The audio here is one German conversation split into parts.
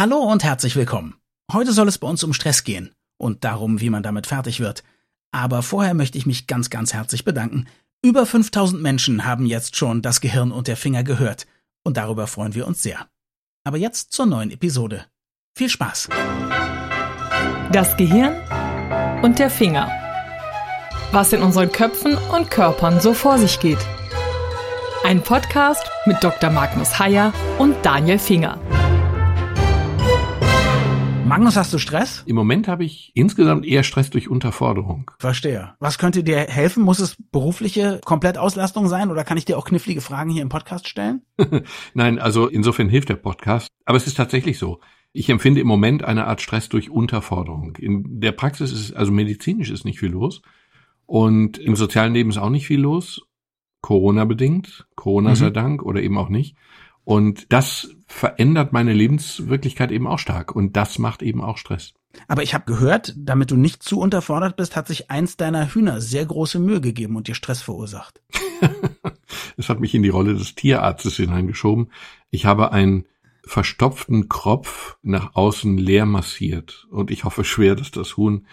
Hallo und herzlich willkommen. Heute soll es bei uns um Stress gehen und darum, wie man damit fertig wird. Aber vorher möchte ich mich ganz, ganz herzlich bedanken. Über 5000 Menschen haben jetzt schon das Gehirn und der Finger gehört und darüber freuen wir uns sehr. Aber jetzt zur neuen Episode. Viel Spaß! Das Gehirn und der Finger. Was in unseren Köpfen und Körpern so vor sich geht. Ein Podcast mit Dr. Magnus Heyer und Daniel Finger. Magnus, hast du Stress? Im Moment habe ich insgesamt eher Stress durch Unterforderung. Verstehe. Was könnte dir helfen? Muss es berufliche Komplettauslastung sein oder kann ich dir auch knifflige Fragen hier im Podcast stellen? Nein, also insofern hilft der Podcast. Aber es ist tatsächlich so. Ich empfinde im Moment eine Art Stress durch Unterforderung. In der Praxis ist, also medizinisch ist nicht viel los. Und im sozialen Leben ist auch nicht viel los. Corona bedingt. Corona mhm. sei Dank oder eben auch nicht. Und das verändert meine Lebenswirklichkeit eben auch stark. Und das macht eben auch Stress. Aber ich habe gehört, damit du nicht zu unterfordert bist, hat sich eins deiner Hühner sehr große Mühe gegeben und dir Stress verursacht. Es hat mich in die Rolle des Tierarztes hineingeschoben. Ich habe einen verstopften Kropf nach außen leer massiert. Und ich hoffe schwer, dass das Huhn,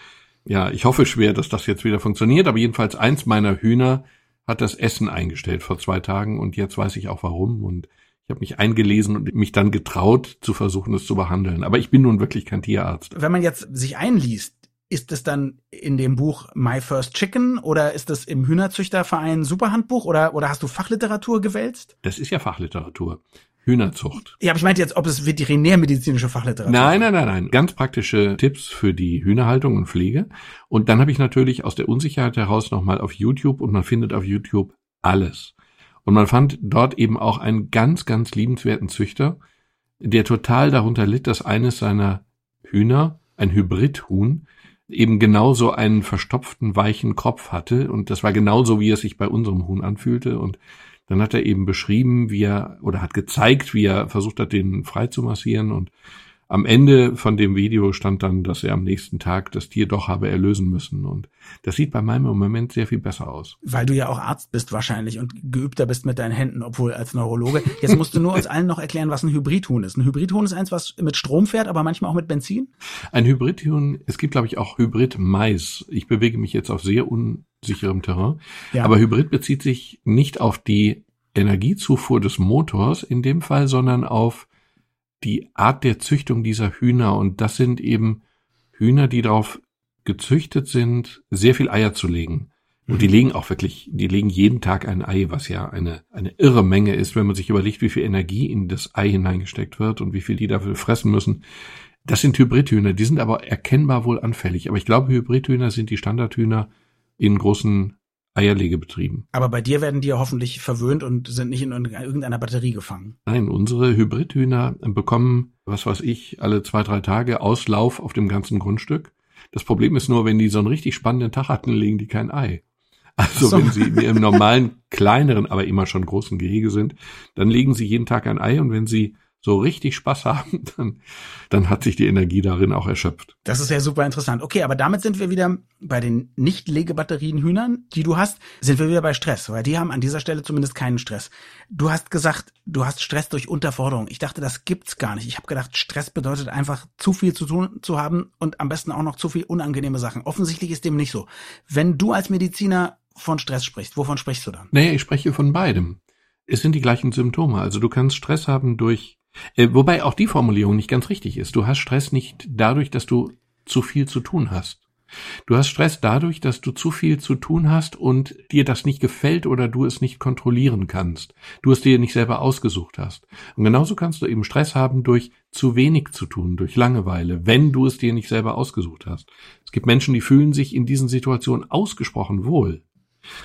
ja, ich hoffe schwer, dass das jetzt wieder funktioniert. Aber jedenfalls eins meiner Hühner hat das Essen eingestellt vor zwei Tagen und jetzt weiß ich auch warum. Und ich habe mich eingelesen und mich dann getraut, zu versuchen, es zu behandeln. Aber ich bin nun wirklich kein Tierarzt. Wenn man jetzt sich einliest, ist es dann in dem Buch My First Chicken oder ist es im Hühnerzüchterverein Superhandbuch oder, oder hast du Fachliteratur gewälzt? Das ist ja Fachliteratur. Hühnerzucht. Ja, aber ich meinte jetzt, ob es veterinärmedizinische Fachliteratur ist. Nein, nein, nein, nein. Ganz praktische Tipps für die Hühnerhaltung und Pflege. Und dann habe ich natürlich aus der Unsicherheit heraus nochmal auf YouTube und man findet auf YouTube alles. Und man fand dort eben auch einen ganz, ganz liebenswerten Züchter, der total darunter litt, dass eines seiner Hühner, ein Hybridhuhn, eben genauso einen verstopften, weichen Kopf hatte. Und das war genauso, wie es sich bei unserem Huhn anfühlte. Und dann hat er eben beschrieben, wie er, oder hat gezeigt, wie er versucht hat, den frei zu massieren. Und am Ende von dem Video stand dann, dass er am nächsten Tag das Tier doch habe erlösen müssen. Und das sieht bei meinem Moment sehr viel besser aus. Weil du ja auch Arzt bist wahrscheinlich und geübter bist mit deinen Händen, obwohl als Neurologe. Jetzt musst du nur uns allen noch erklären, was ein Hybridhuhn ist. Ein Hybridhuhn ist eins, was mit Strom fährt, aber manchmal auch mit Benzin? Ein Hybridhuhn, es gibt glaube ich auch Hybrid-Mais. Ich bewege mich jetzt auf sehr unsicherem Terrain. Ja. Aber Hybrid bezieht sich nicht auf die Energiezufuhr des Motors in dem Fall, sondern auf die Art der Züchtung dieser Hühner und das sind eben Hühner, die darauf gezüchtet sind, sehr viel Eier zu legen. Und die mhm. legen auch wirklich, die legen jeden Tag ein Ei, was ja eine, eine irre Menge ist, wenn man sich überlegt, wie viel Energie in das Ei hineingesteckt wird und wie viel die dafür fressen müssen. Das sind Hybridhühner, die sind aber erkennbar wohl anfällig. Aber ich glaube, Hybridhühner sind die Standardhühner in großen Eierlegebetrieben. Aber bei dir werden die ja hoffentlich verwöhnt und sind nicht in irgendeiner Batterie gefangen. Nein, unsere Hybridhühner bekommen, was weiß ich, alle zwei, drei Tage Auslauf auf dem ganzen Grundstück. Das Problem ist nur, wenn die so einen richtig spannenden Tag hatten, legen die kein Ei. Also so. wenn sie im normalen, kleineren, aber immer schon großen Gehege sind, dann legen sie jeden Tag ein Ei und wenn sie so richtig Spaß haben, dann, dann hat sich die Energie darin auch erschöpft. Das ist ja super interessant. Okay, aber damit sind wir wieder bei den nicht legebatterien Hühnern, die du hast, sind wir wieder bei Stress, weil die haben an dieser Stelle zumindest keinen Stress. Du hast gesagt, du hast Stress durch Unterforderung. Ich dachte, das gibt's gar nicht. Ich habe gedacht, Stress bedeutet einfach zu viel zu tun zu haben und am besten auch noch zu viel unangenehme Sachen. Offensichtlich ist dem nicht so. Wenn du als Mediziner von Stress sprichst, wovon sprichst du dann? Naja, ich spreche von beidem. Es sind die gleichen Symptome. Also du kannst Stress haben durch wobei auch die Formulierung nicht ganz richtig ist. Du hast Stress nicht dadurch, dass du zu viel zu tun hast. Du hast Stress dadurch, dass du zu viel zu tun hast und dir das nicht gefällt oder du es nicht kontrollieren kannst. Du es dir nicht selber ausgesucht hast. Und genauso kannst du eben Stress haben durch zu wenig zu tun, durch Langeweile, wenn du es dir nicht selber ausgesucht hast. Es gibt Menschen, die fühlen sich in diesen Situationen ausgesprochen wohl.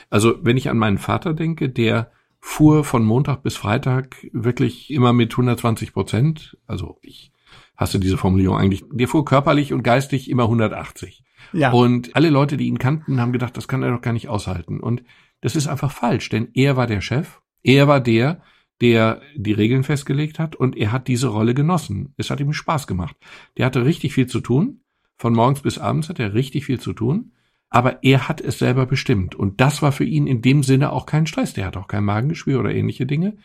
Also wenn ich an meinen Vater denke, der fuhr von Montag bis Freitag wirklich immer mit 120 Prozent. Also ich hasse diese Formulierung eigentlich. Der fuhr körperlich und geistig immer 180. Ja. Und alle Leute, die ihn kannten, haben gedacht, das kann er doch gar nicht aushalten. Und das ist einfach falsch, denn er war der Chef. Er war der, der die Regeln festgelegt hat und er hat diese Rolle genossen. Es hat ihm Spaß gemacht. Der hatte richtig viel zu tun. Von morgens bis abends hat er richtig viel zu tun aber er hat es selber bestimmt. Und das war für ihn in dem Sinne auch kein Stress. Der hat auch kein Magengeschwür oder ähnliche Dinge.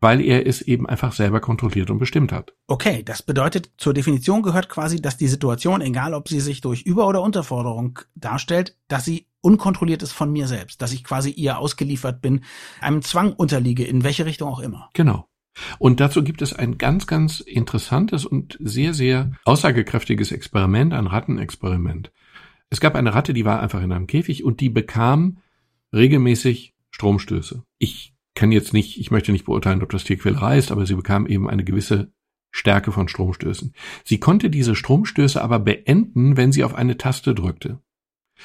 weil er es eben einfach selber kontrolliert und bestimmt hat. Okay, das bedeutet, zur Definition gehört quasi, dass die Situation, egal ob sie sich durch Über- oder Unterforderung darstellt, dass sie unkontrolliert ist von mir selbst, dass ich quasi ihr ausgeliefert bin, einem Zwang unterliege, in welche Richtung auch immer. Genau. Und dazu gibt es ein ganz, ganz interessantes und sehr, sehr aussagekräftiges Experiment, ein Rattenexperiment. Es gab eine Ratte, die war einfach in einem Käfig und die bekam regelmäßig Stromstöße. Ich kann jetzt nicht, ich möchte nicht beurteilen, ob das Tierquälerei ist, aber sie bekam eben eine gewisse Stärke von Stromstößen. Sie konnte diese Stromstöße aber beenden, wenn sie auf eine Taste drückte.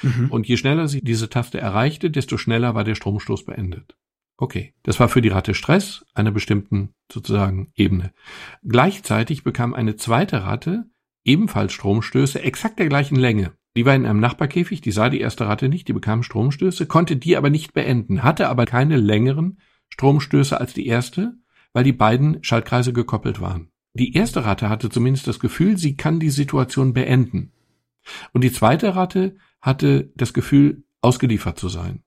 Mhm. Und je schneller sie diese Taste erreichte, desto schneller war der Stromstoß beendet. Okay, das war für die Ratte Stress einer bestimmten sozusagen Ebene. Gleichzeitig bekam eine zweite Ratte ebenfalls Stromstöße exakt der gleichen Länge. Die war in einem Nachbarkäfig, die sah die erste Ratte nicht, die bekam Stromstöße, konnte die aber nicht beenden, hatte aber keine längeren Stromstöße als die erste, weil die beiden Schaltkreise gekoppelt waren. Die erste Ratte hatte zumindest das Gefühl, sie kann die Situation beenden. Und die zweite Ratte hatte das Gefühl, ausgeliefert zu sein.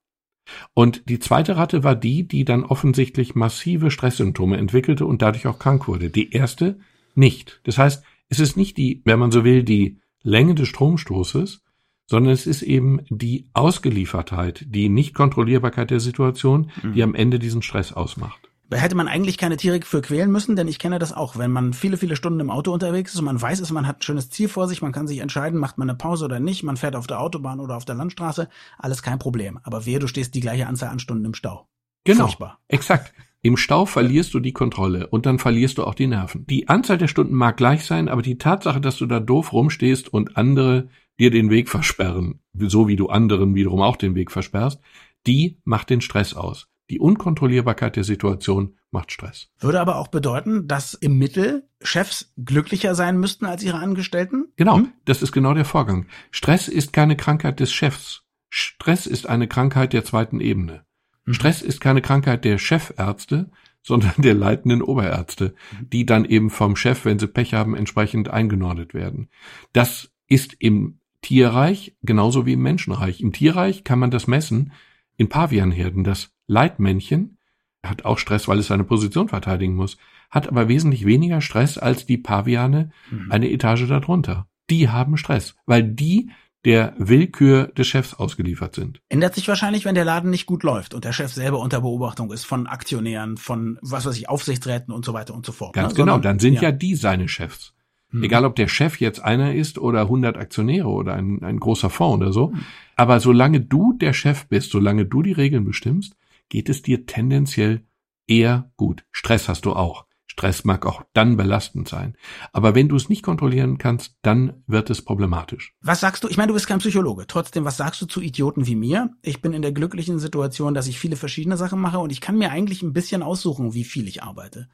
Und die zweite Ratte war die, die dann offensichtlich massive Stresssymptome entwickelte und dadurch auch krank wurde. Die erste nicht. Das heißt, es ist nicht die, wenn man so will, die Länge des Stromstoßes, sondern es ist eben die Ausgeliefertheit, die Nichtkontrollierbarkeit der Situation, mhm. die am Ende diesen Stress ausmacht. Da hätte man eigentlich keine Tiere für quälen müssen, denn ich kenne das auch. Wenn man viele, viele Stunden im Auto unterwegs ist und man weiß es, man hat ein schönes Ziel vor sich, man kann sich entscheiden, macht man eine Pause oder nicht, man fährt auf der Autobahn oder auf der Landstraße, alles kein Problem. Aber wehe, du stehst die gleiche Anzahl an Stunden im Stau. Genau. Furchtbar. Exakt. Im Stau verlierst du die Kontrolle und dann verlierst du auch die Nerven. Die Anzahl der Stunden mag gleich sein, aber die Tatsache, dass du da doof rumstehst und andere dir den Weg versperren, so wie du anderen wiederum auch den Weg versperrst, die macht den Stress aus. Die Unkontrollierbarkeit der Situation macht Stress. Würde aber auch bedeuten, dass im Mittel Chefs glücklicher sein müssten als ihre Angestellten? Genau, hm? das ist genau der Vorgang. Stress ist keine Krankheit des Chefs. Stress ist eine Krankheit der zweiten Ebene. Hm. Stress ist keine Krankheit der Chefärzte, sondern der leitenden Oberärzte, hm. die dann eben vom Chef, wenn sie Pech haben, entsprechend eingenordet werden. Das ist im Tierreich genauso wie im Menschenreich. Im Tierreich kann man das messen in Pavianherden. Das Leitmännchen hat auch Stress, weil es seine Position verteidigen muss, hat aber wesentlich weniger Stress als die Paviane mhm. eine Etage darunter. Die haben Stress, weil die der Willkür des Chefs ausgeliefert sind. Ändert sich wahrscheinlich, wenn der Laden nicht gut läuft und der Chef selber unter Beobachtung ist von Aktionären, von was weiß ich, Aufsichtsräten und so weiter und so fort. Ganz ne? genau, dann sind ja. ja die seine Chefs. Mhm. Egal, ob der Chef jetzt einer ist oder 100 Aktionäre oder ein, ein großer Fonds oder so. Mhm. Aber solange du der Chef bist, solange du die Regeln bestimmst, geht es dir tendenziell eher gut. Stress hast du auch. Stress mag auch dann belastend sein. Aber wenn du es nicht kontrollieren kannst, dann wird es problematisch. Was sagst du? Ich meine, du bist kein Psychologe. Trotzdem, was sagst du zu Idioten wie mir? Ich bin in der glücklichen Situation, dass ich viele verschiedene Sachen mache und ich kann mir eigentlich ein bisschen aussuchen, wie viel ich arbeite.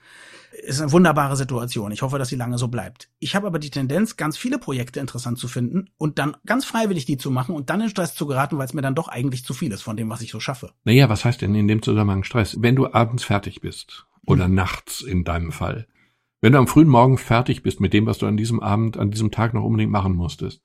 Ist eine wunderbare Situation. Ich hoffe, dass sie lange so bleibt. Ich habe aber die Tendenz, ganz viele Projekte interessant zu finden und dann ganz freiwillig die zu machen und dann in Stress zu geraten, weil es mir dann doch eigentlich zu viel ist von dem, was ich so schaffe. Naja, was heißt denn in dem Zusammenhang Stress? Wenn du abends fertig bist oder mhm. nachts in deinem Fall. Wenn du am frühen Morgen fertig bist mit dem, was du an diesem Abend, an diesem Tag noch unbedingt machen musstest,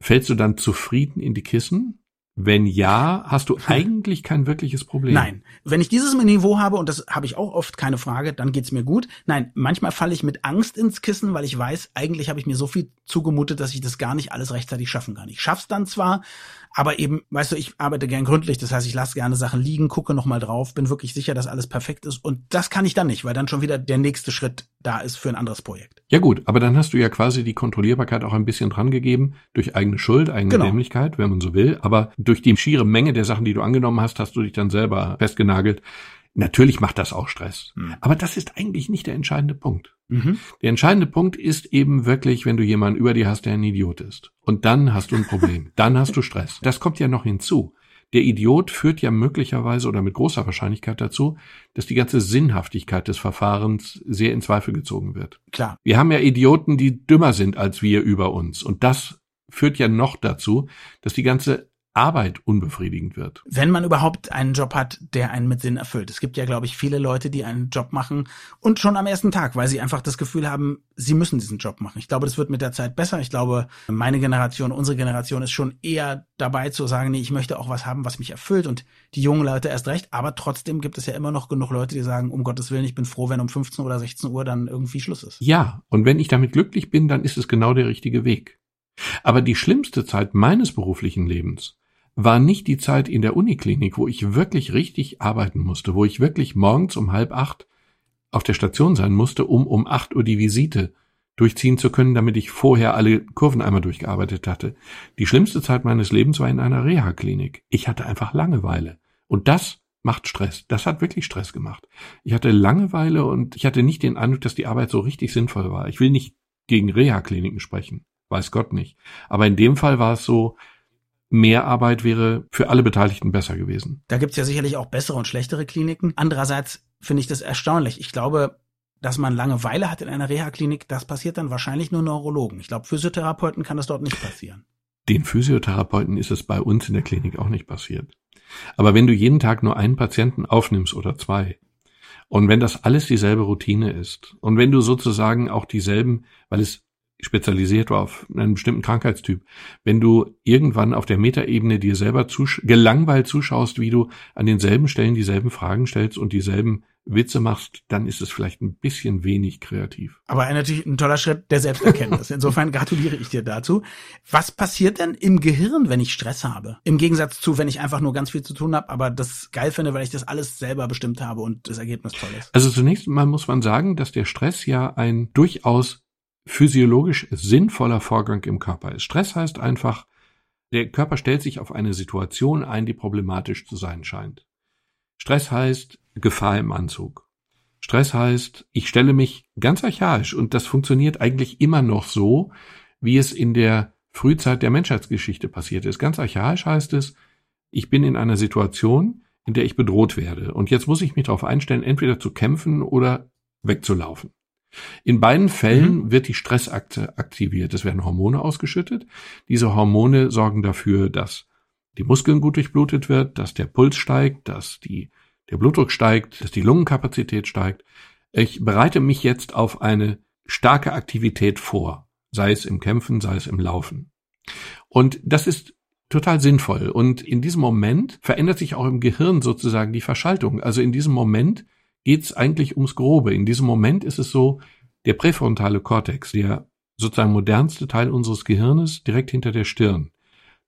fällst du dann zufrieden in die Kissen wenn ja, hast du eigentlich kein wirkliches Problem. Nein. Wenn ich dieses Niveau habe, und das habe ich auch oft, keine Frage, dann geht's mir gut. Nein, manchmal falle ich mit Angst ins Kissen, weil ich weiß, eigentlich habe ich mir so viel zugemutet, dass ich das gar nicht alles rechtzeitig schaffen kann. Ich schaff's dann zwar, aber eben, weißt du, ich arbeite gern gründlich, das heißt, ich lasse gerne Sachen liegen, gucke nochmal drauf, bin wirklich sicher, dass alles perfekt ist. Und das kann ich dann nicht, weil dann schon wieder der nächste Schritt da ist für ein anderes Projekt. Ja gut, aber dann hast du ja quasi die Kontrollierbarkeit auch ein bisschen dran gegeben, durch eigene Schuld, eigene genau. Dämlichkeit, wenn man so will. Aber durch die schiere Menge der Sachen, die du angenommen hast, hast du dich dann selber festgenagelt. Natürlich macht das auch Stress. Mhm. Aber das ist eigentlich nicht der entscheidende Punkt. Mhm. Der entscheidende Punkt ist eben wirklich, wenn du jemanden über dir hast, der ein Idiot ist. Und dann hast du ein Problem. dann hast du Stress. Das kommt ja noch hinzu. Der Idiot führt ja möglicherweise oder mit großer Wahrscheinlichkeit dazu, dass die ganze Sinnhaftigkeit des Verfahrens sehr in Zweifel gezogen wird. Klar. Wir haben ja Idioten, die dümmer sind als wir über uns. Und das führt ja noch dazu, dass die ganze Arbeit unbefriedigend wird. Wenn man überhaupt einen Job hat, der einen mit Sinn erfüllt. Es gibt ja, glaube ich, viele Leute, die einen Job machen und schon am ersten Tag, weil sie einfach das Gefühl haben, sie müssen diesen Job machen. Ich glaube, das wird mit der Zeit besser. Ich glaube, meine Generation, unsere Generation ist schon eher dabei zu sagen, nee, ich möchte auch was haben, was mich erfüllt und die jungen Leute erst recht. Aber trotzdem gibt es ja immer noch genug Leute, die sagen, um Gottes Willen, ich bin froh, wenn um 15 oder 16 Uhr dann irgendwie Schluss ist. Ja, und wenn ich damit glücklich bin, dann ist es genau der richtige Weg. Aber die schlimmste Zeit meines beruflichen Lebens war nicht die Zeit in der Uniklinik, wo ich wirklich richtig arbeiten musste, wo ich wirklich morgens um halb acht auf der Station sein musste, um um acht Uhr die Visite durchziehen zu können, damit ich vorher alle Kurven einmal durchgearbeitet hatte. Die schlimmste Zeit meines Lebens war in einer Reha-Klinik. Ich hatte einfach Langeweile. Und das macht Stress. Das hat wirklich Stress gemacht. Ich hatte Langeweile und ich hatte nicht den Eindruck, dass die Arbeit so richtig sinnvoll war. Ich will nicht gegen Reha-Kliniken sprechen. Weiß Gott nicht. Aber in dem Fall war es so, mehr Arbeit wäre für alle Beteiligten besser gewesen. Da gibt's ja sicherlich auch bessere und schlechtere Kliniken. Andererseits finde ich das erstaunlich. Ich glaube, dass man Langeweile hat in einer Reha-Klinik, das passiert dann wahrscheinlich nur Neurologen. Ich glaube, Physiotherapeuten kann das dort nicht passieren. Den Physiotherapeuten ist es bei uns in der Klinik auch nicht passiert. Aber wenn du jeden Tag nur einen Patienten aufnimmst oder zwei, und wenn das alles dieselbe Routine ist, und wenn du sozusagen auch dieselben, weil es spezialisiert war auf einen bestimmten Krankheitstyp, wenn du irgendwann auf der Metaebene dir selber zusch gelangweilt zuschaust, wie du an denselben Stellen dieselben Fragen stellst und dieselben Witze machst, dann ist es vielleicht ein bisschen wenig kreativ. Aber natürlich ein toller Schritt der Selbsterkenntnis. Insofern gratuliere ich dir dazu. Was passiert denn im Gehirn, wenn ich Stress habe? Im Gegensatz zu, wenn ich einfach nur ganz viel zu tun habe, aber das geil finde, weil ich das alles selber bestimmt habe und das Ergebnis toll ist. Also zunächst mal muss man sagen, dass der Stress ja ein durchaus physiologisch sinnvoller Vorgang im Körper ist. Stress heißt einfach, der Körper stellt sich auf eine Situation ein, die problematisch zu sein scheint. Stress heißt Gefahr im Anzug. Stress heißt, ich stelle mich ganz archaisch und das funktioniert eigentlich immer noch so, wie es in der Frühzeit der Menschheitsgeschichte passiert ist. Ganz archaisch heißt es, ich bin in einer Situation, in der ich bedroht werde und jetzt muss ich mich darauf einstellen, entweder zu kämpfen oder wegzulaufen. In beiden Fällen mhm. wird die Stressakte aktiviert. Es werden Hormone ausgeschüttet. Diese Hormone sorgen dafür, dass die Muskeln gut durchblutet wird, dass der Puls steigt, dass die, der Blutdruck steigt, dass die Lungenkapazität steigt. Ich bereite mich jetzt auf eine starke Aktivität vor, sei es im Kämpfen, sei es im Laufen. Und das ist total sinnvoll. Und in diesem Moment verändert sich auch im Gehirn sozusagen die Verschaltung. Also in diesem Moment geht es eigentlich ums Grobe. In diesem Moment ist es so, der präfrontale Kortex, der sozusagen modernste Teil unseres Gehirnes, direkt hinter der Stirn,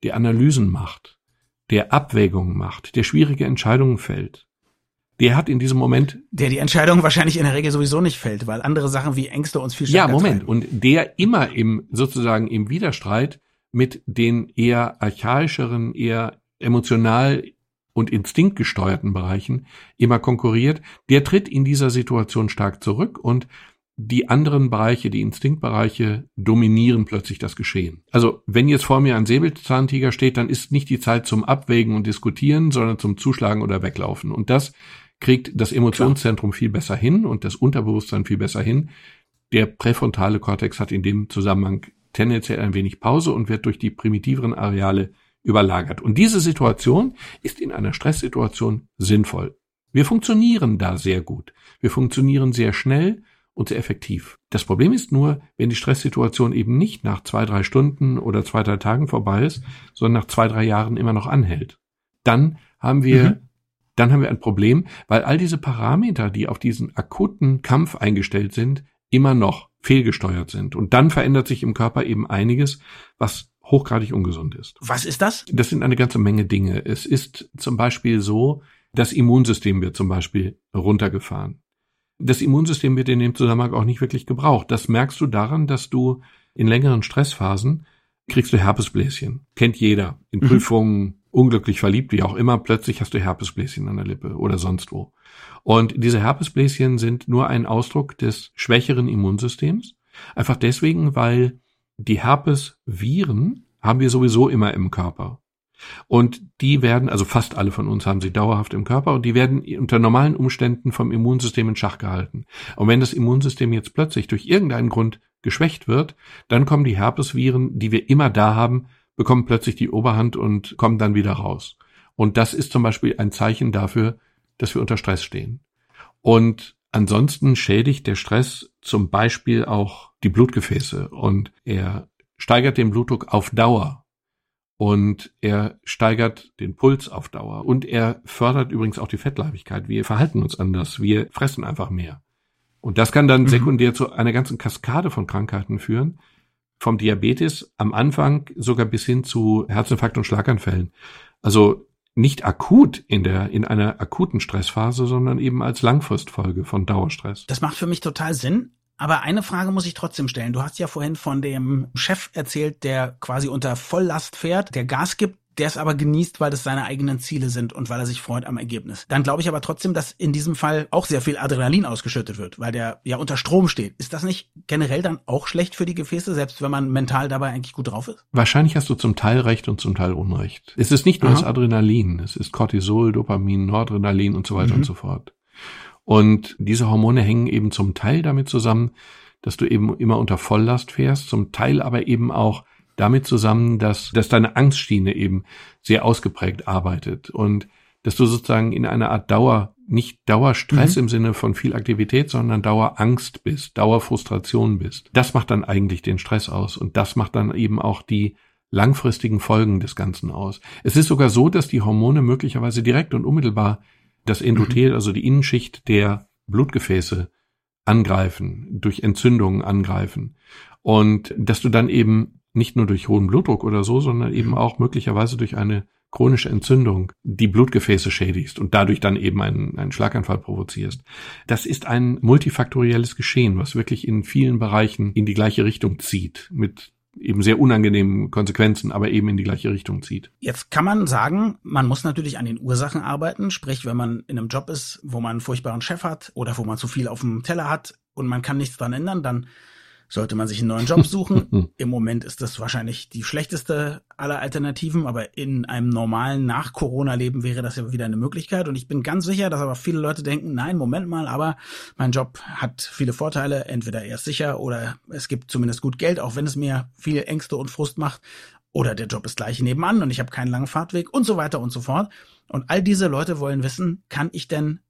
der Analysen macht, der Abwägungen macht, der schwierige Entscheidungen fällt, der hat in diesem Moment. Der die Entscheidung wahrscheinlich in der Regel sowieso nicht fällt, weil andere Sachen wie Ängste uns viel stärker Ja, Moment. Treiben. Und der immer im, sozusagen im Widerstreit mit den eher archaischeren, eher emotional und instinktgesteuerten Bereichen immer konkurriert, der tritt in dieser Situation stark zurück und die anderen Bereiche, die Instinktbereiche, dominieren plötzlich das Geschehen. Also wenn jetzt vor mir ein Säbelzahntiger steht, dann ist nicht die Zeit zum Abwägen und Diskutieren, sondern zum Zuschlagen oder Weglaufen. Und das kriegt das Emotionszentrum viel besser hin und das Unterbewusstsein viel besser hin. Der präfrontale Kortex hat in dem Zusammenhang tendenziell ein wenig Pause und wird durch die primitiveren Areale überlagert. Und diese Situation ist in einer Stresssituation sinnvoll. Wir funktionieren da sehr gut. Wir funktionieren sehr schnell und sehr effektiv. Das Problem ist nur, wenn die Stresssituation eben nicht nach zwei, drei Stunden oder zwei, drei Tagen vorbei ist, sondern nach zwei, drei Jahren immer noch anhält. Dann haben wir, mhm. dann haben wir ein Problem, weil all diese Parameter, die auf diesen akuten Kampf eingestellt sind, immer noch fehlgesteuert sind. Und dann verändert sich im Körper eben einiges, was hochgradig ungesund ist. Was ist das? Das sind eine ganze Menge Dinge. Es ist zum Beispiel so, das Immunsystem wird zum Beispiel runtergefahren. Das Immunsystem wird in dem Zusammenhang auch nicht wirklich gebraucht. Das merkst du daran, dass du in längeren Stressphasen kriegst du Herpesbläschen. Kennt jeder. In mhm. Prüfungen, unglücklich verliebt, wie auch immer, plötzlich hast du Herpesbläschen an der Lippe oder sonst wo. Und diese Herpesbläschen sind nur ein Ausdruck des schwächeren Immunsystems. Einfach deswegen, weil die Herpesviren haben wir sowieso immer im Körper. Und die werden, also fast alle von uns haben sie dauerhaft im Körper und die werden unter normalen Umständen vom Immunsystem in Schach gehalten. Und wenn das Immunsystem jetzt plötzlich durch irgendeinen Grund geschwächt wird, dann kommen die Herpesviren, die wir immer da haben, bekommen plötzlich die Oberhand und kommen dann wieder raus. Und das ist zum Beispiel ein Zeichen dafür, dass wir unter Stress stehen. Und ansonsten schädigt der Stress zum Beispiel auch die Blutgefäße und er steigert den Blutdruck auf Dauer und er steigert den Puls auf Dauer und er fördert übrigens auch die Fettleibigkeit. Wir verhalten uns anders, wir fressen einfach mehr. Und das kann dann mhm. sekundär zu einer ganzen Kaskade von Krankheiten führen, vom Diabetes am Anfang sogar bis hin zu Herzinfarkt und Schlaganfällen. Also nicht akut in der, in einer akuten Stressphase, sondern eben als Langfristfolge von Dauerstress. Das macht für mich total Sinn. Aber eine Frage muss ich trotzdem stellen. Du hast ja vorhin von dem Chef erzählt, der quasi unter Volllast fährt, der Gas gibt der es aber genießt, weil das seine eigenen Ziele sind und weil er sich freut am Ergebnis. Dann glaube ich aber trotzdem, dass in diesem Fall auch sehr viel Adrenalin ausgeschüttet wird, weil der ja unter Strom steht. Ist das nicht generell dann auch schlecht für die Gefäße, selbst wenn man mental dabei eigentlich gut drauf ist? Wahrscheinlich hast du zum Teil recht und zum Teil Unrecht. Es ist nicht nur Aha. das Adrenalin, es ist Cortisol, Dopamin, Noradrenalin und so weiter mhm. und so fort. Und diese Hormone hängen eben zum Teil damit zusammen, dass du eben immer unter Volllast fährst, zum Teil aber eben auch damit zusammen, dass, dass deine Angstschiene eben sehr ausgeprägt arbeitet und dass du sozusagen in einer Art Dauer, nicht Dauerstress mhm. im Sinne von viel Aktivität, sondern Dauerangst bist, Dauerfrustration bist. Das macht dann eigentlich den Stress aus und das macht dann eben auch die langfristigen Folgen des Ganzen aus. Es ist sogar so, dass die Hormone möglicherweise direkt und unmittelbar das Endothel, also die Innenschicht der Blutgefäße angreifen, durch Entzündungen angreifen. Und dass du dann eben nicht nur durch hohen Blutdruck oder so, sondern eben auch möglicherweise durch eine chronische Entzündung die Blutgefäße schädigst und dadurch dann eben einen, einen Schlaganfall provozierst. Das ist ein multifaktorielles Geschehen, was wirklich in vielen Bereichen in die gleiche Richtung zieht, mit eben sehr unangenehmen Konsequenzen, aber eben in die gleiche Richtung zieht. Jetzt kann man sagen, man muss natürlich an den Ursachen arbeiten, sprich, wenn man in einem Job ist, wo man einen furchtbaren Chef hat oder wo man zu viel auf dem Teller hat und man kann nichts dran ändern, dann sollte man sich einen neuen Job suchen. Im Moment ist das wahrscheinlich die schlechteste aller Alternativen, aber in einem normalen Nach-Corona-Leben wäre das ja wieder eine Möglichkeit. Und ich bin ganz sicher, dass aber viele Leute denken, nein, Moment mal, aber mein Job hat viele Vorteile. Entweder er ist sicher oder es gibt zumindest gut Geld, auch wenn es mir viel Ängste und Frust macht. Oder der Job ist gleich nebenan und ich habe keinen langen Fahrtweg und so weiter und so fort. Und all diese Leute wollen wissen, kann ich denn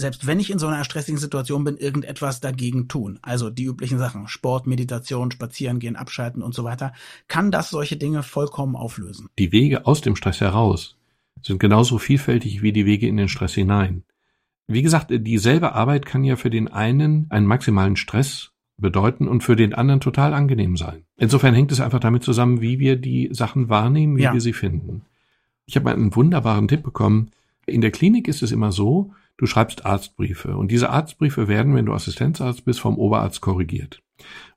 selbst wenn ich in so einer stressigen Situation bin, irgendetwas dagegen tun. Also die üblichen Sachen, Sport, Meditation, Spazieren gehen, abschalten und so weiter, kann das solche Dinge vollkommen auflösen. Die Wege aus dem Stress heraus sind genauso vielfältig wie die Wege in den Stress hinein. Wie gesagt, dieselbe Arbeit kann ja für den einen einen maximalen Stress bedeuten und für den anderen total angenehm sein. Insofern hängt es einfach damit zusammen, wie wir die Sachen wahrnehmen, wie ja. wir sie finden. Ich habe einen wunderbaren Tipp bekommen. In der Klinik ist es immer so, Du schreibst Arztbriefe und diese Arztbriefe werden, wenn du Assistenzarzt bist, vom Oberarzt korrigiert.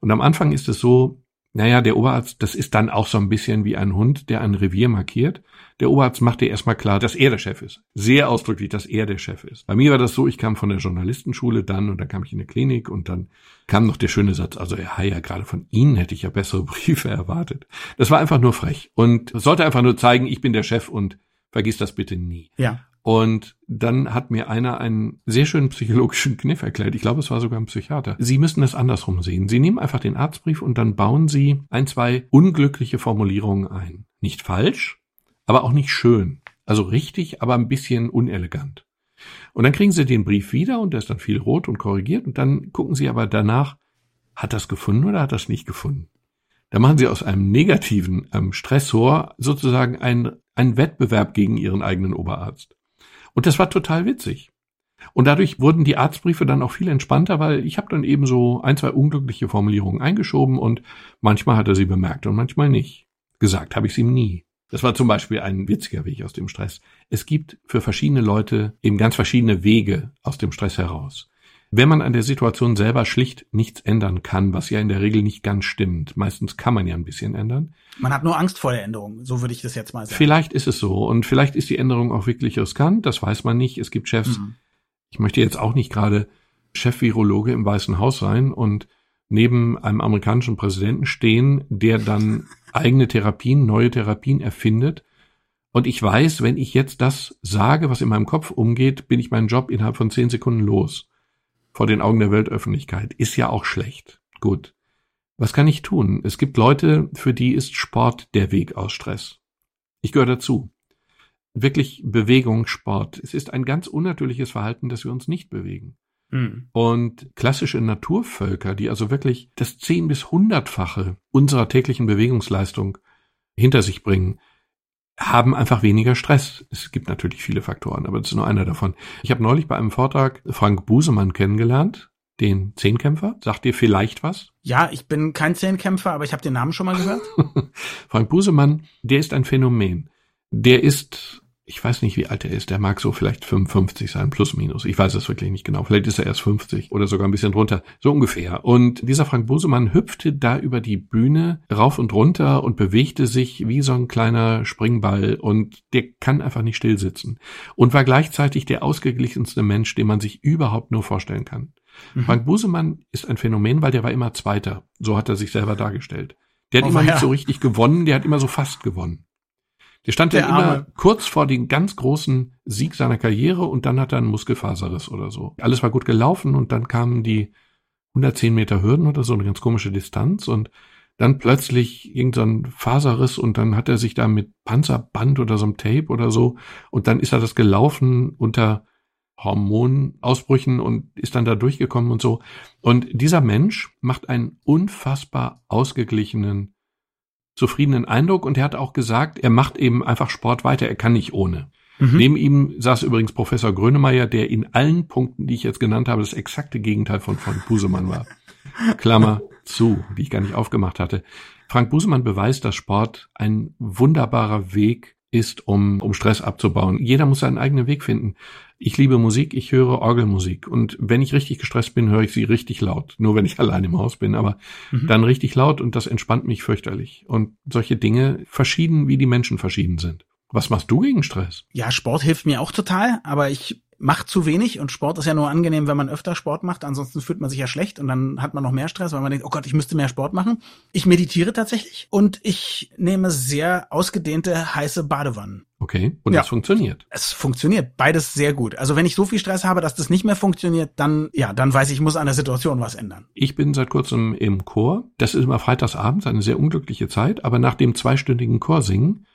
Und am Anfang ist es so, naja, der Oberarzt, das ist dann auch so ein bisschen wie ein Hund, der ein Revier markiert. Der Oberarzt macht dir erstmal klar, dass er der Chef ist. Sehr ausdrücklich, dass er der Chef ist. Bei mir war das so, ich kam von der Journalistenschule dann und dann kam ich in eine Klinik und dann kam noch der schöne Satz, also Herr Heier, gerade von Ihnen hätte ich ja bessere Briefe erwartet. Das war einfach nur frech und sollte einfach nur zeigen, ich bin der Chef und vergiss das bitte nie. Ja. Und dann hat mir einer einen sehr schönen psychologischen Kniff erklärt. Ich glaube, es war sogar ein Psychiater. Sie müssen es andersrum sehen. Sie nehmen einfach den Arztbrief und dann bauen Sie ein, zwei unglückliche Formulierungen ein. Nicht falsch, aber auch nicht schön. Also richtig, aber ein bisschen unelegant. Und dann kriegen Sie den Brief wieder und der ist dann viel rot und korrigiert und dann gucken Sie aber danach, hat das gefunden oder hat das nicht gefunden? Da machen Sie aus einem negativen ähm, Stressor sozusagen einen, einen Wettbewerb gegen Ihren eigenen Oberarzt. Und das war total witzig. Und dadurch wurden die Arztbriefe dann auch viel entspannter, weil ich habe dann eben so ein, zwei unglückliche Formulierungen eingeschoben und manchmal hat er sie bemerkt und manchmal nicht. Gesagt habe ich es ihm nie. Das war zum Beispiel ein witziger Weg aus dem Stress. Es gibt für verschiedene Leute eben ganz verschiedene Wege aus dem Stress heraus. Wenn man an der Situation selber schlicht nichts ändern kann, was ja in der Regel nicht ganz stimmt, meistens kann man ja ein bisschen ändern. Man hat nur Angst vor der Änderung, so würde ich das jetzt mal sagen. Vielleicht ist es so und vielleicht ist die Änderung auch wirklich riskant, das weiß man nicht. Es gibt Chefs, mhm. ich möchte jetzt auch nicht gerade Chef-Virologe im Weißen Haus sein und neben einem amerikanischen Präsidenten stehen, der dann eigene Therapien, neue Therapien erfindet. Und ich weiß, wenn ich jetzt das sage, was in meinem Kopf umgeht, bin ich meinen Job innerhalb von zehn Sekunden los vor den Augen der Weltöffentlichkeit. Ist ja auch schlecht. Gut. Was kann ich tun? Es gibt Leute, für die ist Sport der Weg aus Stress. Ich gehöre dazu. Wirklich Bewegung, Sport. Es ist ein ganz unnatürliches Verhalten, dass wir uns nicht bewegen. Hm. Und klassische Naturvölker, die also wirklich das zehn bis hundertfache unserer täglichen Bewegungsleistung hinter sich bringen, haben einfach weniger Stress. Es gibt natürlich viele Faktoren, aber das ist nur einer davon. Ich habe neulich bei einem Vortrag Frank Busemann kennengelernt, den Zehnkämpfer. Sagt dir vielleicht was? Ja, ich bin kein Zehnkämpfer, aber ich habe den Namen schon mal gehört. Frank Busemann, der ist ein Phänomen. Der ist ich weiß nicht, wie alt er ist. Der mag so vielleicht 55 sein, plus minus. Ich weiß es wirklich nicht genau. Vielleicht ist er erst 50 oder sogar ein bisschen drunter. So ungefähr. Und dieser Frank Busemann hüpfte da über die Bühne rauf und runter und bewegte sich wie so ein kleiner Springball und der kann einfach nicht still sitzen. Und war gleichzeitig der ausgeglichenste Mensch, den man sich überhaupt nur vorstellen kann. Mhm. Frank Busemann ist ein Phänomen, weil der war immer Zweiter. So hat er sich selber dargestellt. Der hat oh, immer ja. nicht so richtig gewonnen, der hat immer so fast gewonnen. Der stand dann immer kurz vor den ganz großen Sieg seiner Karriere und dann hat er einen Muskelfaserriss oder so. Alles war gut gelaufen und dann kamen die 110 Meter Hürden oder so, eine ganz komische Distanz und dann plötzlich irgendein so Faserriss und dann hat er sich da mit Panzerband oder so einem Tape oder so und dann ist er das gelaufen unter Hormonausbrüchen und ist dann da durchgekommen und so. Und dieser Mensch macht einen unfassbar ausgeglichenen zufriedenen Eindruck und er hat auch gesagt, er macht eben einfach Sport weiter, er kann nicht ohne. Mhm. Neben ihm saß übrigens Professor Grönemeyer, der in allen Punkten, die ich jetzt genannt habe, das exakte Gegenteil von Frank Busemann war. Klammer zu, die ich gar nicht aufgemacht hatte. Frank Busemann beweist, dass Sport ein wunderbarer Weg ist, um, um Stress abzubauen. Jeder muss seinen eigenen Weg finden. Ich liebe Musik, ich höre Orgelmusik und wenn ich richtig gestresst bin, höre ich sie richtig laut. Nur wenn ich allein im Haus bin, aber mhm. dann richtig laut und das entspannt mich fürchterlich. Und solche Dinge verschieden, wie die Menschen verschieden sind. Was machst du gegen Stress? Ja, Sport hilft mir auch total, aber ich macht zu wenig und Sport ist ja nur angenehm, wenn man öfter Sport macht. Ansonsten fühlt man sich ja schlecht und dann hat man noch mehr Stress, weil man denkt, oh Gott, ich müsste mehr Sport machen. Ich meditiere tatsächlich und ich nehme sehr ausgedehnte heiße Badewannen. Okay, und ja. das funktioniert. Es funktioniert beides sehr gut. Also wenn ich so viel Stress habe, dass das nicht mehr funktioniert, dann ja, dann weiß ich, ich muss an der Situation was ändern. Ich bin seit kurzem im Chor. Das ist immer freitagsabends, eine sehr unglückliche Zeit, aber nach dem zweistündigen Chorsingen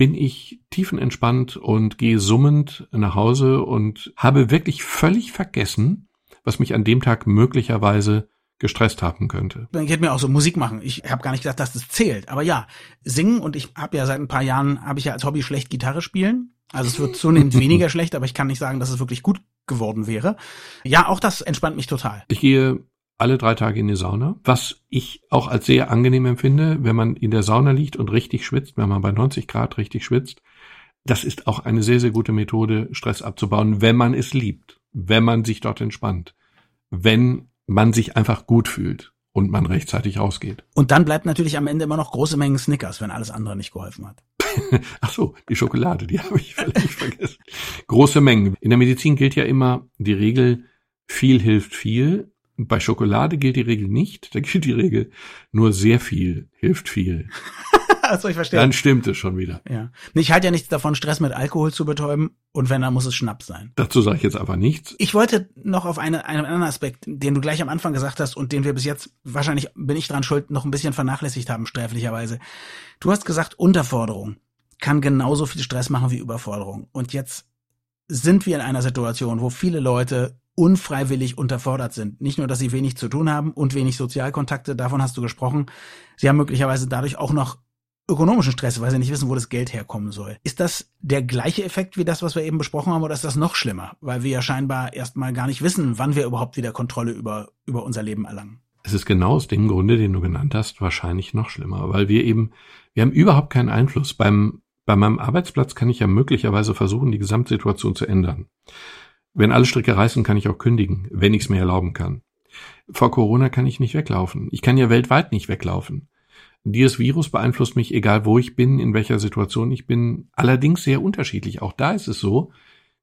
bin ich tiefenentspannt und gehe summend nach Hause und habe wirklich völlig vergessen, was mich an dem Tag möglicherweise gestresst haben könnte. Dann geht mir auch so Musik machen. Ich habe gar nicht gedacht, dass das zählt. Aber ja, singen und ich habe ja seit ein paar Jahren, habe ich ja als Hobby schlecht Gitarre spielen. Also es wird zunehmend weniger schlecht, aber ich kann nicht sagen, dass es wirklich gut geworden wäre. Ja, auch das entspannt mich total. Ich gehe alle drei Tage in die Sauna, was ich auch als sehr angenehm empfinde, wenn man in der Sauna liegt und richtig schwitzt, wenn man bei 90 Grad richtig schwitzt. Das ist auch eine sehr, sehr gute Methode, Stress abzubauen, wenn man es liebt, wenn man sich dort entspannt, wenn man sich einfach gut fühlt und man rechtzeitig rausgeht. Und dann bleibt natürlich am Ende immer noch große Mengen Snickers, wenn alles andere nicht geholfen hat. Ach so, die Schokolade, die habe ich völlig vergessen. Große Mengen. In der Medizin gilt ja immer die Regel, viel hilft viel bei Schokolade gilt die Regel nicht. Da gilt die Regel nur sehr viel hilft viel. also ich verstehe. Dann stimmt es schon wieder. Ja. Ich halte ja nichts davon, Stress mit Alkohol zu betäuben. Und wenn, dann muss es Schnaps sein. Dazu sage ich jetzt aber nichts. Ich wollte noch auf eine, einen anderen Aspekt, den du gleich am Anfang gesagt hast und den wir bis jetzt, wahrscheinlich bin ich dran schuld, noch ein bisschen vernachlässigt haben, sträflicherweise. Du hast gesagt, Unterforderung kann genauso viel Stress machen wie Überforderung. Und jetzt sind wir in einer Situation, wo viele Leute unfreiwillig unterfordert sind. Nicht nur, dass sie wenig zu tun haben und wenig Sozialkontakte, davon hast du gesprochen. Sie haben möglicherweise dadurch auch noch ökonomischen Stress, weil sie nicht wissen, wo das Geld herkommen soll. Ist das der gleiche Effekt wie das, was wir eben besprochen haben, oder ist das noch schlimmer? Weil wir ja scheinbar erstmal gar nicht wissen, wann wir überhaupt wieder Kontrolle über, über unser Leben erlangen. Es ist genau aus dem Grunde, den du genannt hast, wahrscheinlich noch schlimmer, weil wir eben, wir haben überhaupt keinen Einfluss. Beim, bei meinem Arbeitsplatz kann ich ja möglicherweise versuchen, die Gesamtsituation zu ändern. Wenn alle Stricke reißen, kann ich auch kündigen, wenn ich es mir erlauben kann. Vor Corona kann ich nicht weglaufen. Ich kann ja weltweit nicht weglaufen. Dieses Virus beeinflusst mich, egal wo ich bin, in welcher Situation ich bin, allerdings sehr unterschiedlich. Auch da ist es so,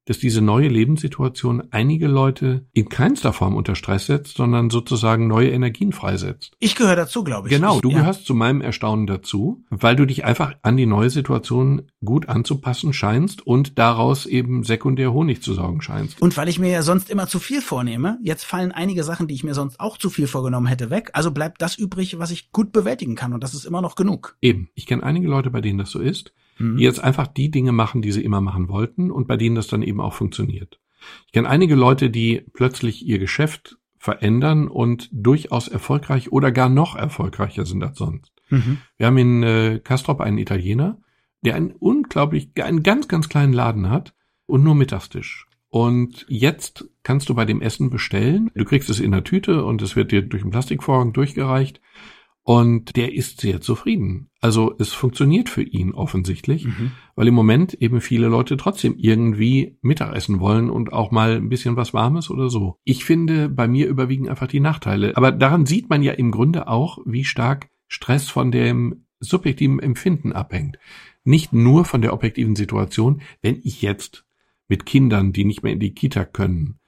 dass diese neue Lebenssituation einige Leute in keinster Form unter Stress setzt, sondern sozusagen neue Energien freisetzt. Ich gehöre dazu, glaube ich. Genau, du ja. gehörst zu meinem Erstaunen dazu, weil du dich einfach an die neue Situation gut anzupassen scheinst und daraus eben sekundär Honig zu saugen scheinst. Und weil ich mir ja sonst immer zu viel vornehme, jetzt fallen einige Sachen, die ich mir sonst auch zu viel vorgenommen hätte, weg. Also bleibt das übrig, was ich gut bewältigen kann und das ist immer noch genug. Eben. Ich kenne einige Leute, bei denen das so ist Mhm. die jetzt einfach die Dinge machen, die sie immer machen wollten und bei denen das dann eben auch funktioniert. Ich kenne einige Leute, die plötzlich ihr Geschäft verändern und durchaus erfolgreich oder gar noch erfolgreicher sind als sonst. Mhm. Wir haben in äh, Kastrop einen Italiener, der einen unglaublich, einen ganz, ganz kleinen Laden hat und nur Mittagstisch. Und jetzt kannst du bei dem Essen bestellen. Du kriegst es in der Tüte und es wird dir durch den Plastikvorhang durchgereicht. Und der ist sehr zufrieden. Also es funktioniert für ihn offensichtlich, Mhm. weil im Moment eben viele Leute trotzdem irgendwie Mittagessen wollen und auch mal ein bisschen was Warmes oder so. Ich finde, bei mir überwiegen einfach die Nachteile. Aber daran sieht man ja im Grunde auch, wie stark Stress von dem subjektiven Empfinden abhängt. Nicht nur von der objektiven Situation, wenn ich jetzt mit Kindern, die nicht mehr in die Kita können,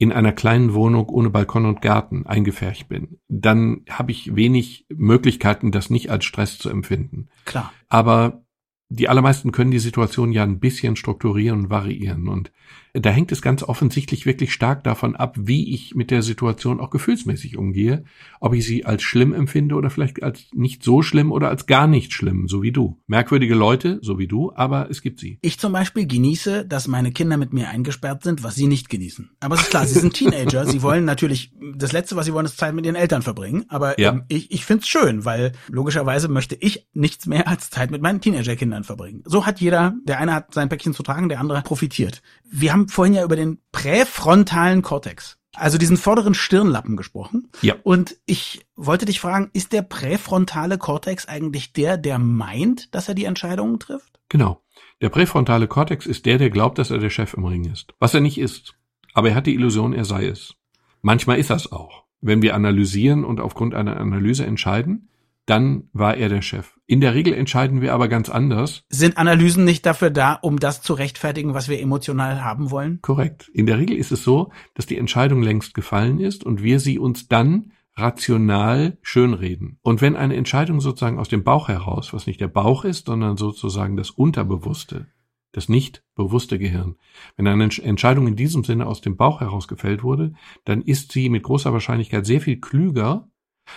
in einer kleinen Wohnung ohne Balkon und Garten eingefärcht bin, dann habe ich wenig Möglichkeiten, das nicht als Stress zu empfinden. Klar. Aber die allermeisten können die Situation ja ein bisschen strukturieren und variieren. Und da hängt es ganz offensichtlich wirklich stark davon ab, wie ich mit der Situation auch gefühlsmäßig umgehe, ob ich sie als schlimm empfinde oder vielleicht als nicht so schlimm oder als gar nicht schlimm, so wie du. Merkwürdige Leute, so wie du, aber es gibt sie. Ich zum Beispiel genieße, dass meine Kinder mit mir eingesperrt sind, was sie nicht genießen. Aber es ist klar, sie sind Teenager, sie wollen natürlich, das Letzte, was sie wollen, ist Zeit mit ihren Eltern verbringen. Aber Ja. ähm, ich, ich find's schön, weil logischerweise möchte ich nichts mehr als Zeit mit meinen Teenagerkindern verbringen. So hat jeder, der eine hat sein Päckchen zu tragen, der andere profitiert. Wir haben vorhin ja über den präfrontalen Kortex, also diesen vorderen Stirnlappen gesprochen. Ja. Und ich wollte dich fragen, ist der präfrontale Kortex eigentlich der, der meint, dass er die Entscheidungen trifft? Genau. Der präfrontale Kortex ist der, der glaubt, dass er der Chef im Ring ist. Was er nicht ist. Aber er hat die Illusion, er sei es. Manchmal ist das auch. Wenn wir analysieren und aufgrund einer Analyse entscheiden, dann war er der Chef. In der Regel entscheiden wir aber ganz anders. Sind Analysen nicht dafür da, um das zu rechtfertigen, was wir emotional haben wollen? Korrekt. In der Regel ist es so, dass die Entscheidung längst gefallen ist und wir sie uns dann rational schönreden. Und wenn eine Entscheidung sozusagen aus dem Bauch heraus, was nicht der Bauch ist, sondern sozusagen das Unterbewusste, das nicht bewusste Gehirn, wenn eine Entsch- Entscheidung in diesem Sinne aus dem Bauch heraus gefällt wurde, dann ist sie mit großer Wahrscheinlichkeit sehr viel klüger,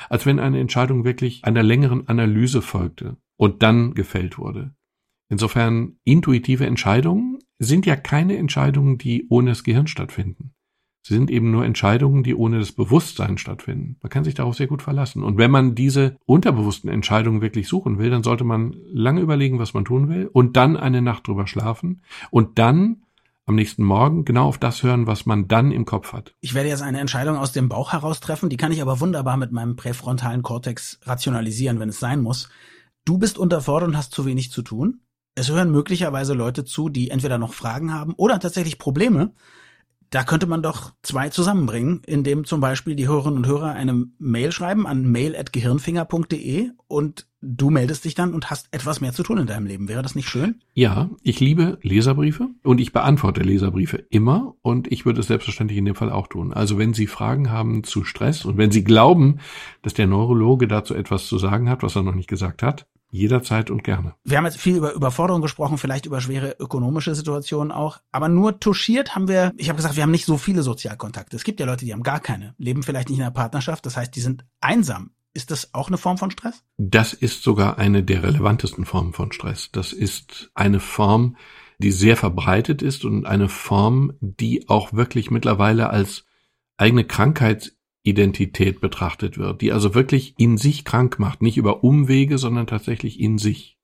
als wenn eine Entscheidung wirklich einer längeren Analyse folgte und dann gefällt wurde. Insofern intuitive Entscheidungen sind ja keine Entscheidungen, die ohne das Gehirn stattfinden. Sie sind eben nur Entscheidungen, die ohne das Bewusstsein stattfinden. Man kann sich darauf sehr gut verlassen. Und wenn man diese unterbewussten Entscheidungen wirklich suchen will, dann sollte man lange überlegen, was man tun will und dann eine Nacht drüber schlafen und dann am nächsten Morgen genau auf das hören, was man dann im Kopf hat. Ich werde jetzt eine Entscheidung aus dem Bauch heraus treffen, die kann ich aber wunderbar mit meinem präfrontalen Kortex rationalisieren, wenn es sein muss. Du bist unterfordert und hast zu wenig zu tun. Es hören möglicherweise Leute zu, die entweder noch Fragen haben oder tatsächlich Probleme. Da könnte man doch zwei zusammenbringen, indem zum Beispiel die Hörerinnen und Hörer eine Mail schreiben an mail.gehirnfinger.de und du meldest dich dann und hast etwas mehr zu tun in deinem Leben. Wäre das nicht schön? Ja, ich liebe Leserbriefe und ich beantworte Leserbriefe immer und ich würde es selbstverständlich in dem Fall auch tun. Also wenn Sie Fragen haben zu Stress und wenn Sie glauben, dass der Neurologe dazu etwas zu sagen hat, was er noch nicht gesagt hat, jederzeit und gerne. Wir haben jetzt viel über Überforderung gesprochen, vielleicht über schwere ökonomische Situationen auch, aber nur touchiert haben wir, ich habe gesagt, wir haben nicht so viele Sozialkontakte. Es gibt ja Leute, die haben gar keine, leben vielleicht nicht in einer Partnerschaft, das heißt, die sind einsam. Ist das auch eine Form von Stress? Das ist sogar eine der relevantesten Formen von Stress. Das ist eine Form, die sehr verbreitet ist und eine Form, die auch wirklich mittlerweile als eigene Krankheitsidentität betrachtet wird, die also wirklich in sich krank macht, nicht über Umwege, sondern tatsächlich in sich.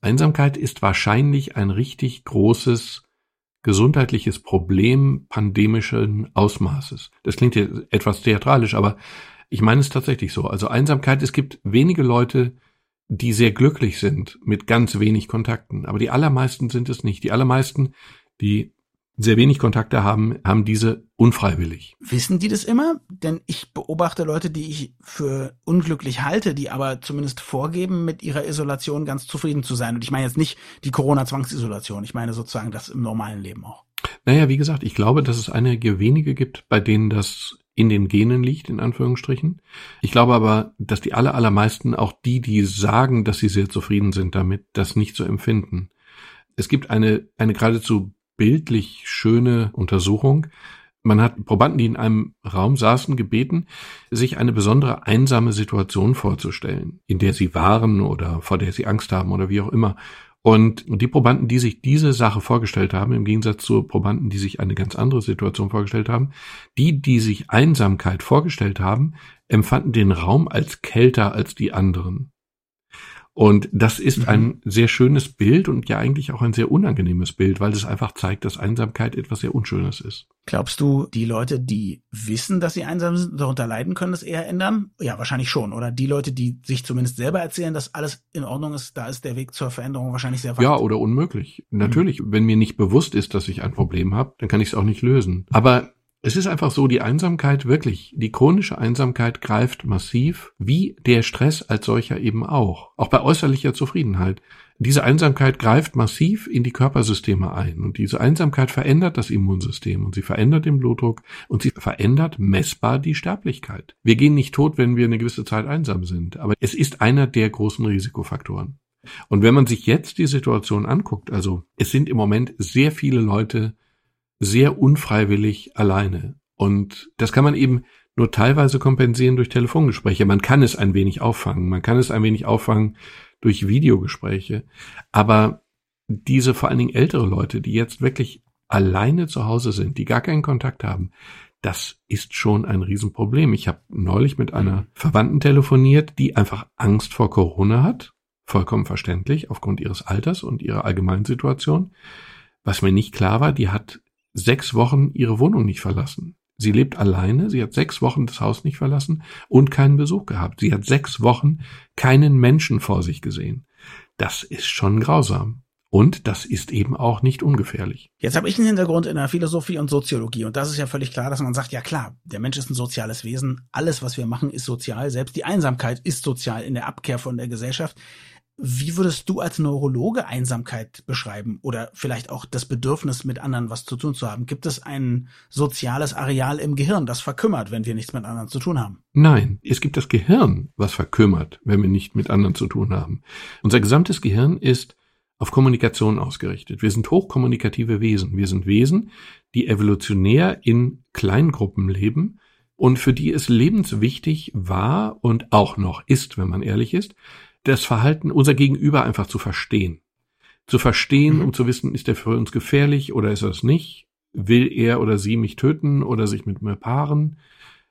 Einsamkeit ist wahrscheinlich ein richtig großes gesundheitliches Problem pandemischen Ausmaßes. Das klingt jetzt etwas theatralisch, aber ich meine es tatsächlich so. Also Einsamkeit, es gibt wenige Leute, die sehr glücklich sind mit ganz wenig Kontakten. Aber die allermeisten sind es nicht. Die allermeisten, die sehr wenig Kontakte haben, haben diese unfreiwillig. Wissen die das immer? Denn ich beobachte Leute, die ich für unglücklich halte, die aber zumindest vorgeben, mit ihrer Isolation ganz zufrieden zu sein. Und ich meine jetzt nicht die Corona-Zwangsisolation, ich meine sozusagen das im normalen Leben auch. Naja, wie gesagt, ich glaube, dass es einige wenige gibt, bei denen das in den Genen liegt, in Anführungsstrichen. Ich glaube aber, dass die aller, allermeisten, auch die, die sagen, dass sie sehr zufrieden sind damit, das nicht so empfinden. Es gibt eine, eine geradezu bildlich schöne Untersuchung. Man hat Probanden, die in einem Raum saßen, gebeten, sich eine besondere einsame Situation vorzustellen, in der sie waren oder vor der sie Angst haben oder wie auch immer. Und die Probanden, die sich diese Sache vorgestellt haben, im Gegensatz zu Probanden, die sich eine ganz andere Situation vorgestellt haben, die, die sich Einsamkeit vorgestellt haben, empfanden den Raum als kälter als die anderen. Und das ist mhm. ein sehr schönes Bild und ja eigentlich auch ein sehr unangenehmes Bild, weil es einfach zeigt, dass Einsamkeit etwas sehr Unschönes ist. Glaubst du, die Leute, die wissen, dass sie einsam sind, darunter leiden können, das eher ändern? Ja, wahrscheinlich schon. Oder die Leute, die sich zumindest selber erzählen, dass alles in Ordnung ist, da ist der Weg zur Veränderung wahrscheinlich sehr weit. Ja, oder unmöglich. Natürlich, mhm. wenn mir nicht bewusst ist, dass ich ein Problem habe, dann kann ich es auch nicht lösen. Aber es ist einfach so, die Einsamkeit wirklich, die chronische Einsamkeit greift massiv, wie der Stress als solcher eben auch. Auch bei äußerlicher Zufriedenheit. Diese Einsamkeit greift massiv in die Körpersysteme ein und diese Einsamkeit verändert das Immunsystem und sie verändert den Blutdruck und sie verändert messbar die Sterblichkeit. Wir gehen nicht tot, wenn wir eine gewisse Zeit einsam sind, aber es ist einer der großen Risikofaktoren. Und wenn man sich jetzt die Situation anguckt, also es sind im Moment sehr viele Leute, sehr unfreiwillig alleine. Und das kann man eben nur teilweise kompensieren durch Telefongespräche. Man kann es ein wenig auffangen. Man kann es ein wenig auffangen durch Videogespräche. Aber diese vor allen Dingen ältere Leute, die jetzt wirklich alleine zu Hause sind, die gar keinen Kontakt haben, das ist schon ein Riesenproblem. Ich habe neulich mit einer Verwandten telefoniert, die einfach Angst vor Corona hat. Vollkommen verständlich, aufgrund ihres Alters und ihrer allgemeinen Situation. Was mir nicht klar war, die hat sechs Wochen ihre Wohnung nicht verlassen. Sie lebt alleine, sie hat sechs Wochen das Haus nicht verlassen und keinen Besuch gehabt. Sie hat sechs Wochen keinen Menschen vor sich gesehen. Das ist schon grausam. Und das ist eben auch nicht ungefährlich. Jetzt habe ich einen Hintergrund in der Philosophie und Soziologie. Und das ist ja völlig klar, dass man sagt, ja klar, der Mensch ist ein soziales Wesen. Alles, was wir machen, ist sozial. Selbst die Einsamkeit ist sozial in der Abkehr von der Gesellschaft. Wie würdest du als Neurologe Einsamkeit beschreiben oder vielleicht auch das Bedürfnis, mit anderen was zu tun zu haben? Gibt es ein soziales Areal im Gehirn, das verkümmert, wenn wir nichts mit anderen zu tun haben? Nein, es gibt das Gehirn, was verkümmert, wenn wir nicht mit anderen zu tun haben. Unser gesamtes Gehirn ist auf Kommunikation ausgerichtet. Wir sind hochkommunikative Wesen. Wir sind Wesen, die evolutionär in Kleingruppen leben und für die es lebenswichtig war und auch noch ist, wenn man ehrlich ist, das Verhalten unser Gegenüber einfach zu verstehen. Zu verstehen, mhm. um zu wissen, ist er für uns gefährlich oder ist er es nicht? Will er oder sie mich töten oder sich mit mir paaren?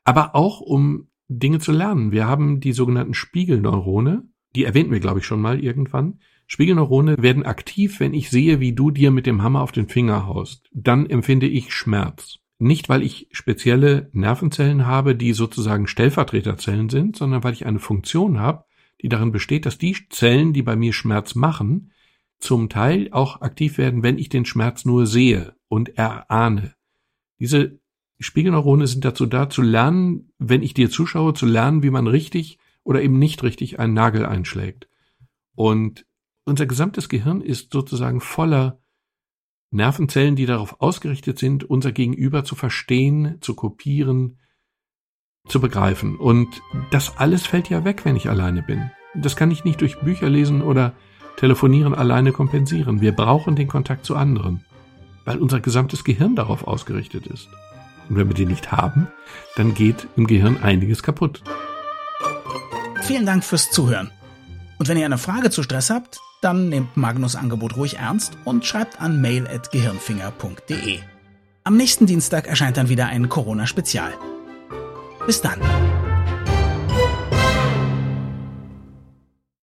Aber auch um Dinge zu lernen. Wir haben die sogenannten Spiegelneurone, die erwähnten wir, glaube ich, schon mal irgendwann. Spiegelneurone werden aktiv, wenn ich sehe, wie du dir mit dem Hammer auf den Finger haust. Dann empfinde ich Schmerz. Nicht, weil ich spezielle Nervenzellen habe, die sozusagen Stellvertreterzellen sind, sondern weil ich eine Funktion habe, die darin besteht, dass die Zellen, die bei mir Schmerz machen, zum Teil auch aktiv werden, wenn ich den Schmerz nur sehe und erahne. Diese Spiegelneurone sind dazu da, zu lernen, wenn ich dir zuschaue, zu lernen, wie man richtig oder eben nicht richtig einen Nagel einschlägt. Und unser gesamtes Gehirn ist sozusagen voller Nervenzellen, die darauf ausgerichtet sind, unser Gegenüber zu verstehen, zu kopieren, zu begreifen. Und das alles fällt ja weg, wenn ich alleine bin. Das kann ich nicht durch Bücher lesen oder telefonieren alleine kompensieren. Wir brauchen den Kontakt zu anderen, weil unser gesamtes Gehirn darauf ausgerichtet ist. Und wenn wir den nicht haben, dann geht im Gehirn einiges kaputt. Vielen Dank fürs Zuhören. Und wenn ihr eine Frage zu Stress habt, dann nehmt Magnus Angebot ruhig ernst und schreibt an mail.gehirnfinger.de. Am nächsten Dienstag erscheint dann wieder ein Corona-Spezial. Bis dann.